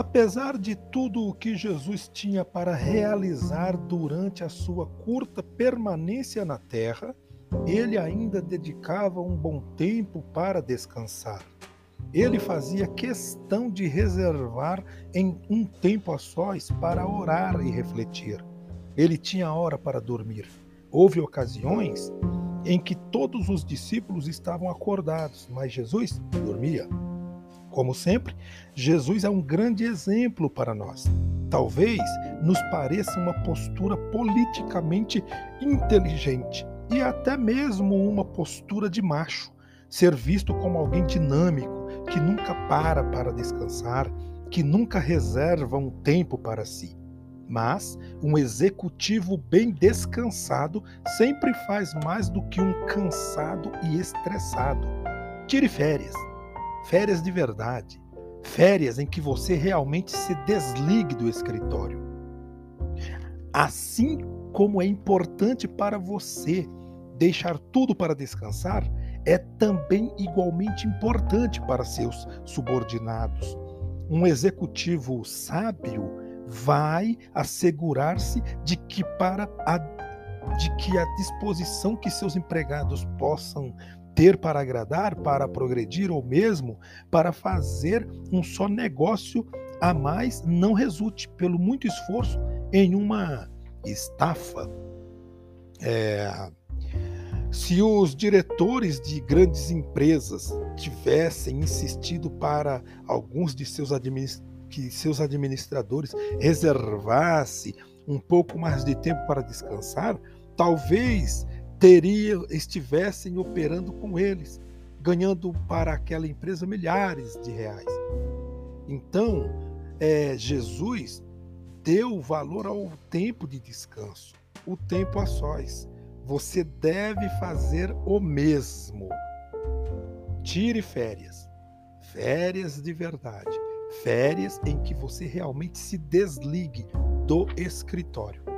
Apesar de tudo o que Jesus tinha para realizar durante a sua curta permanência na terra, ele ainda dedicava um bom tempo para descansar. Ele fazia questão de reservar em um tempo a sós para orar e refletir. Ele tinha hora para dormir. Houve ocasiões em que todos os discípulos estavam acordados, mas Jesus dormia. Como sempre, Jesus é um grande exemplo para nós. Talvez nos pareça uma postura politicamente inteligente e até mesmo uma postura de macho, ser visto como alguém dinâmico, que nunca para para descansar, que nunca reserva um tempo para si. Mas um executivo bem descansado sempre faz mais do que um cansado e estressado. Tire férias férias de verdade, férias em que você realmente se desligue do escritório. Assim como é importante para você deixar tudo para descansar, é também igualmente importante para seus subordinados. Um executivo sábio vai assegurar-se de que para a, de que a disposição que seus empregados possam ter para agradar, para progredir ou mesmo para fazer um só negócio a mais não resulte, pelo muito esforço, em uma estafa. É, se os diretores de grandes empresas tivessem insistido para alguns de seus que seus administradores reservassem um pouco mais de tempo para descansar, talvez teria, estivessem operando com eles, ganhando para aquela empresa milhares de reais. Então, é, Jesus deu valor ao tempo de descanso, o tempo a sós. Você deve fazer o mesmo. Tire férias, férias de verdade, férias em que você realmente se desligue do escritório.